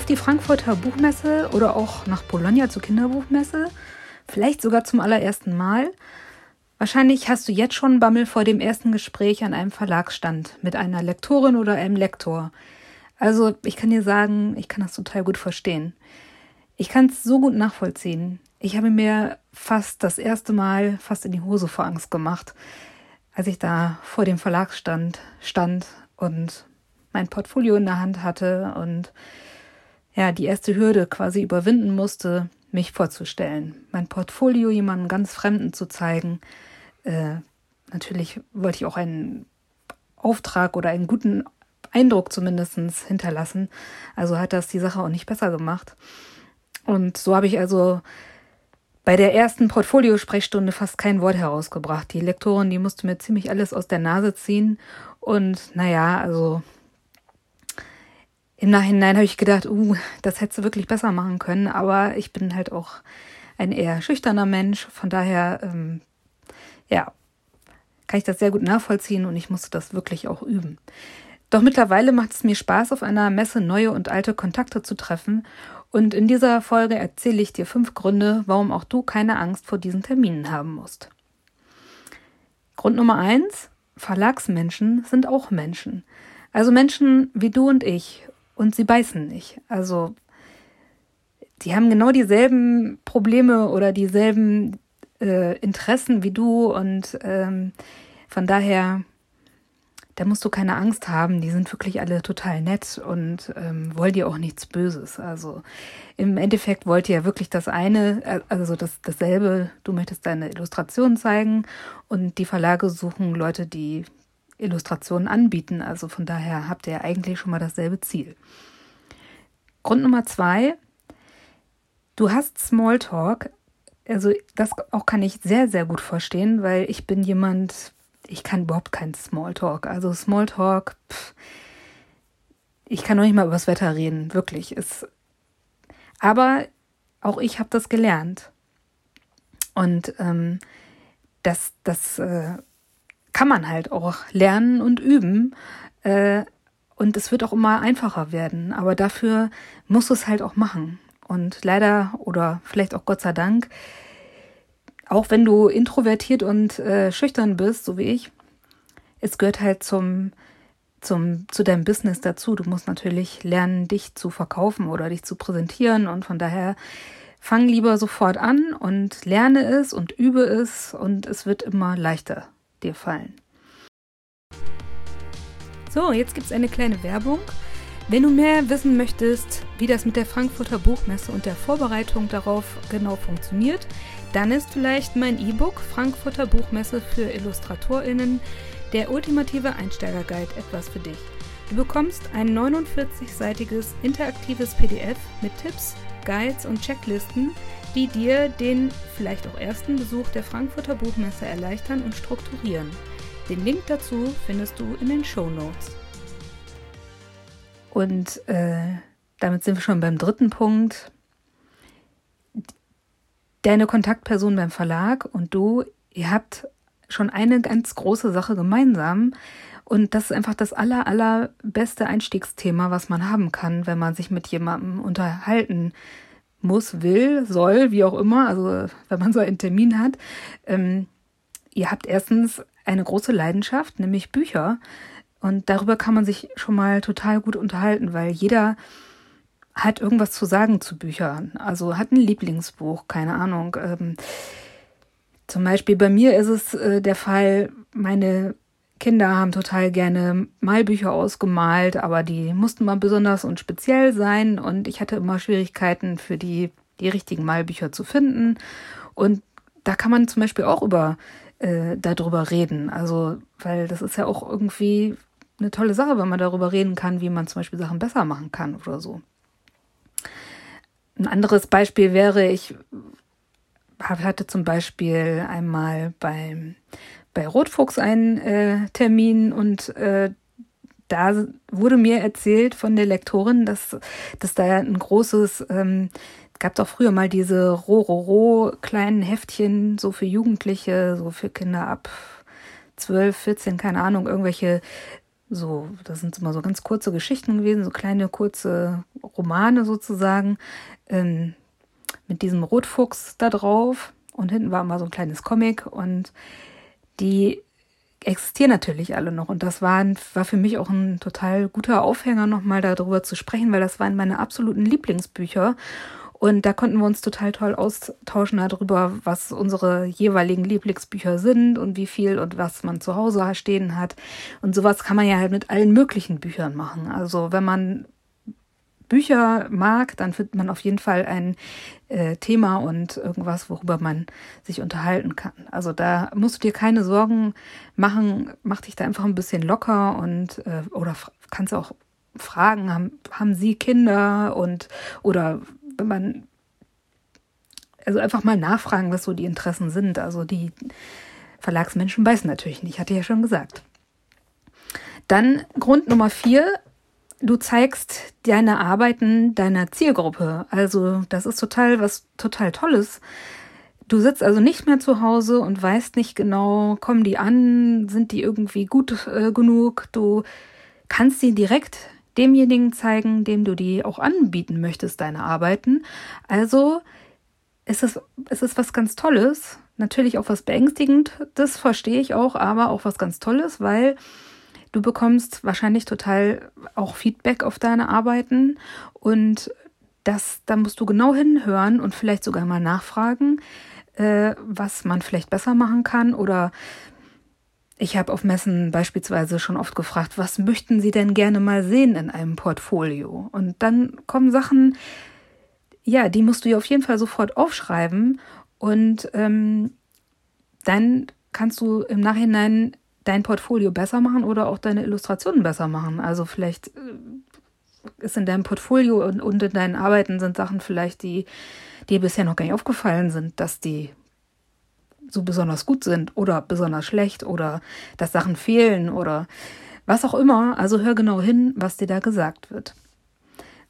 auf die Frankfurter Buchmesse oder auch nach Bologna zur Kinderbuchmesse? Vielleicht sogar zum allerersten Mal? Wahrscheinlich hast du jetzt schon Bammel vor dem ersten Gespräch an einem Verlagsstand mit einer Lektorin oder einem Lektor. Also, ich kann dir sagen, ich kann das total gut verstehen. Ich kann es so gut nachvollziehen. Ich habe mir fast das erste Mal fast in die Hose vor Angst gemacht, als ich da vor dem Verlagsstand stand und mein Portfolio in der Hand hatte und ja, die erste Hürde quasi überwinden musste, mich vorzustellen, mein Portfolio jemandem ganz Fremden zu zeigen. Äh, natürlich wollte ich auch einen Auftrag oder einen guten Eindruck zumindest hinterlassen. Also hat das die Sache auch nicht besser gemacht. Und so habe ich also bei der ersten Portfoliosprechstunde fast kein Wort herausgebracht. Die Lektorin, die musste mir ziemlich alles aus der Nase ziehen. Und naja, also im Nachhinein habe ich gedacht, uh, das hättest du wirklich besser machen können, aber ich bin halt auch ein eher schüchterner Mensch, von daher, ähm, ja, kann ich das sehr gut nachvollziehen und ich musste das wirklich auch üben. Doch mittlerweile macht es mir Spaß, auf einer Messe neue und alte Kontakte zu treffen und in dieser Folge erzähle ich dir fünf Gründe, warum auch du keine Angst vor diesen Terminen haben musst. Grund Nummer eins, Verlagsmenschen sind auch Menschen. Also Menschen wie du und ich und sie beißen nicht. Also die haben genau dieselben Probleme oder dieselben äh, Interessen wie du und ähm, von daher, da musst du keine Angst haben. Die sind wirklich alle total nett und ähm, wollen dir auch nichts Böses. Also im Endeffekt wollt ihr ja wirklich das eine, äh, also das, dasselbe. Du möchtest deine Illustration zeigen und die Verlage suchen Leute, die Illustrationen anbieten. Also von daher habt ihr eigentlich schon mal dasselbe Ziel. Grund Nummer zwei, du hast Smalltalk. Also das auch kann ich sehr, sehr gut verstehen, weil ich bin jemand, ich kann überhaupt keinen Smalltalk. Also Smalltalk, pff, ich kann noch nicht mal über das Wetter reden, wirklich. Ist, aber auch ich habe das gelernt. Und ähm, das, das äh, kann man halt auch lernen und üben. Äh, und es wird auch immer einfacher werden. Aber dafür muss es halt auch machen. Und leider oder vielleicht auch Gott sei Dank, auch wenn du introvertiert und äh, schüchtern bist, so wie ich, es gehört halt zum, zum, zu deinem Business dazu. Du musst natürlich lernen, dich zu verkaufen oder dich zu präsentieren. Und von daher fang lieber sofort an und lerne es und übe es und es wird immer leichter dir fallen. So, jetzt gibt es eine kleine Werbung. Wenn du mehr wissen möchtest, wie das mit der Frankfurter Buchmesse und der Vorbereitung darauf genau funktioniert, dann ist vielleicht mein E-Book Frankfurter Buchmesse für Illustratorinnen der ultimative Einsteigerguide etwas für dich. Du bekommst ein 49-seitiges interaktives PDF mit Tipps, Guides und Checklisten, die dir den vielleicht auch ersten Besuch der Frankfurter Buchmesse erleichtern und strukturieren. Den Link dazu findest du in den Show Notes. Und äh, damit sind wir schon beim dritten Punkt. Deine Kontaktperson beim Verlag und du, ihr habt schon eine ganz große Sache gemeinsam. Und das ist einfach das aller, allerbeste Einstiegsthema, was man haben kann, wenn man sich mit jemandem unterhalten muss, will, soll, wie auch immer. Also wenn man so einen Termin hat. Ähm, ihr habt erstens eine große Leidenschaft, nämlich Bücher. Und darüber kann man sich schon mal total gut unterhalten, weil jeder hat irgendwas zu sagen zu Büchern. Also hat ein Lieblingsbuch, keine Ahnung. Ähm, zum Beispiel bei mir ist es äh, der Fall, meine Kinder haben total gerne Malbücher ausgemalt, aber die mussten mal besonders und speziell sein und ich hatte immer Schwierigkeiten für die, die richtigen Malbücher zu finden. Und da kann man zum Beispiel auch über äh, darüber reden. Also, weil das ist ja auch irgendwie eine tolle Sache, wenn man darüber reden kann, wie man zum Beispiel Sachen besser machen kann oder so. Ein anderes Beispiel wäre, ich hatte zum Beispiel einmal beim, bei Rotfuchs einen äh, Termin und äh, da wurde mir erzählt von der Lektorin, dass, dass da ein großes ähm, gab doch früher mal diese Rororo kleinen Heftchen, so für Jugendliche, so für Kinder ab 12, 14, keine Ahnung, irgendwelche so, das sind immer so ganz kurze Geschichten gewesen, so kleine kurze Romane sozusagen, ähm, mit diesem Rotfuchs da drauf. Und hinten war immer so ein kleines Comic und die existieren natürlich alle noch. Und das war, war für mich auch ein total guter Aufhänger, nochmal darüber zu sprechen, weil das waren meine absoluten Lieblingsbücher. Und da konnten wir uns total toll austauschen darüber, was unsere jeweiligen Lieblingsbücher sind und wie viel und was man zu Hause stehen hat. Und sowas kann man ja halt mit allen möglichen Büchern machen. Also wenn man Bücher mag, dann findet man auf jeden Fall ein äh, Thema und irgendwas, worüber man sich unterhalten kann. Also da musst du dir keine Sorgen machen, mach dich da einfach ein bisschen locker und äh, oder kannst auch fragen, haben, haben sie Kinder und oder wenn man also einfach mal nachfragen, was so die Interessen sind. Also die Verlagsmenschen beißen natürlich nicht, hatte ich ja schon gesagt. Dann Grund Nummer vier, du zeigst deine Arbeiten deiner Zielgruppe. Also das ist total was total Tolles. Du sitzt also nicht mehr zu Hause und weißt nicht genau, kommen die an, sind die irgendwie gut äh, genug. Du kannst sie direkt demjenigen zeigen, dem du die auch anbieten möchtest, deine Arbeiten. Also ist es, ist es was ganz Tolles, natürlich auch was beängstigend, das verstehe ich auch, aber auch was ganz Tolles, weil du bekommst wahrscheinlich total auch Feedback auf deine Arbeiten und das, da musst du genau hinhören und vielleicht sogar mal nachfragen, äh, was man vielleicht besser machen kann oder ich habe auf Messen beispielsweise schon oft gefragt, was möchten Sie denn gerne mal sehen in einem Portfolio? Und dann kommen Sachen, ja, die musst du ja auf jeden Fall sofort aufschreiben und ähm, dann kannst du im Nachhinein dein Portfolio besser machen oder auch deine Illustrationen besser machen. Also vielleicht äh, ist in deinem Portfolio und, und in deinen Arbeiten sind Sachen vielleicht, die dir bisher noch gar nicht aufgefallen sind, dass die so besonders gut sind oder besonders schlecht oder dass Sachen fehlen oder was auch immer. Also hör genau hin, was dir da gesagt wird.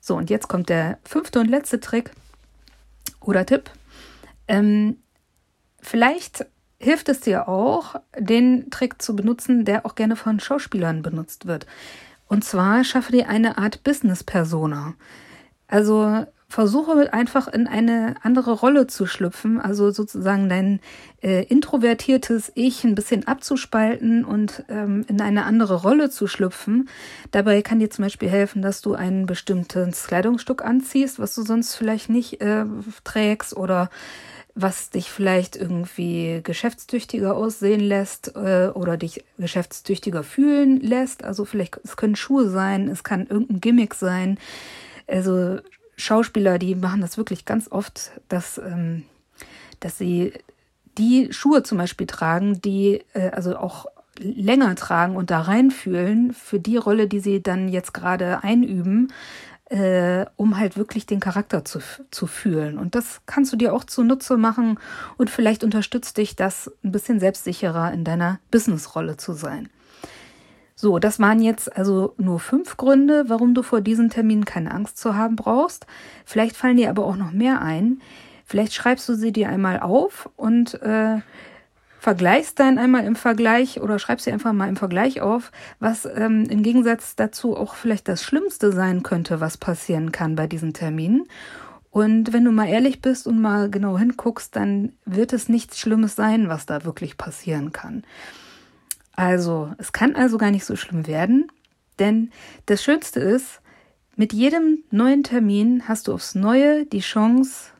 So, und jetzt kommt der fünfte und letzte Trick oder Tipp. Ähm, vielleicht hilft es dir auch, den Trick zu benutzen, der auch gerne von Schauspielern benutzt wird. Und zwar schaffe dir eine Art Business-Persona. Also versuche einfach in eine andere Rolle zu schlüpfen, also sozusagen dein äh, introvertiertes Ich ein bisschen abzuspalten und ähm, in eine andere Rolle zu schlüpfen. Dabei kann dir zum Beispiel helfen, dass du ein bestimmtes Kleidungsstück anziehst, was du sonst vielleicht nicht äh, trägst oder was dich vielleicht irgendwie geschäftstüchtiger aussehen lässt äh, oder dich geschäftstüchtiger fühlen lässt. Also vielleicht, es können Schuhe sein, es kann irgendein Gimmick sein. Also Schauspieler, die machen das wirklich ganz oft, dass, ähm, dass sie die Schuhe zum Beispiel tragen, die äh, also auch länger tragen und da reinfühlen für die Rolle, die sie dann jetzt gerade einüben, äh, um halt wirklich den Charakter zu, zu fühlen. Und das kannst du dir auch zunutze machen und vielleicht unterstützt dich das ein bisschen selbstsicherer in deiner Businessrolle zu sein. So, das waren jetzt also nur fünf Gründe, warum du vor diesem Termin keine Angst zu haben brauchst. Vielleicht fallen dir aber auch noch mehr ein. Vielleicht schreibst du sie dir einmal auf und äh, vergleichst dann einmal im Vergleich oder schreibst sie einfach mal im Vergleich auf, was ähm, im Gegensatz dazu auch vielleicht das Schlimmste sein könnte, was passieren kann bei diesen Terminen. Und wenn du mal ehrlich bist und mal genau hinguckst, dann wird es nichts Schlimmes sein, was da wirklich passieren kann. Also, es kann also gar nicht so schlimm werden, denn das Schönste ist, mit jedem neuen Termin hast du aufs Neue die Chance,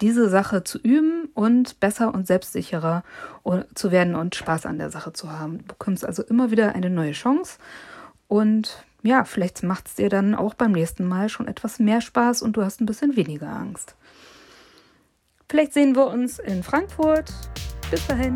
diese Sache zu üben und besser und selbstsicherer zu werden und Spaß an der Sache zu haben. Du bekommst also immer wieder eine neue Chance und ja, vielleicht macht es dir dann auch beim nächsten Mal schon etwas mehr Spaß und du hast ein bisschen weniger Angst. Vielleicht sehen wir uns in Frankfurt. Bis dahin.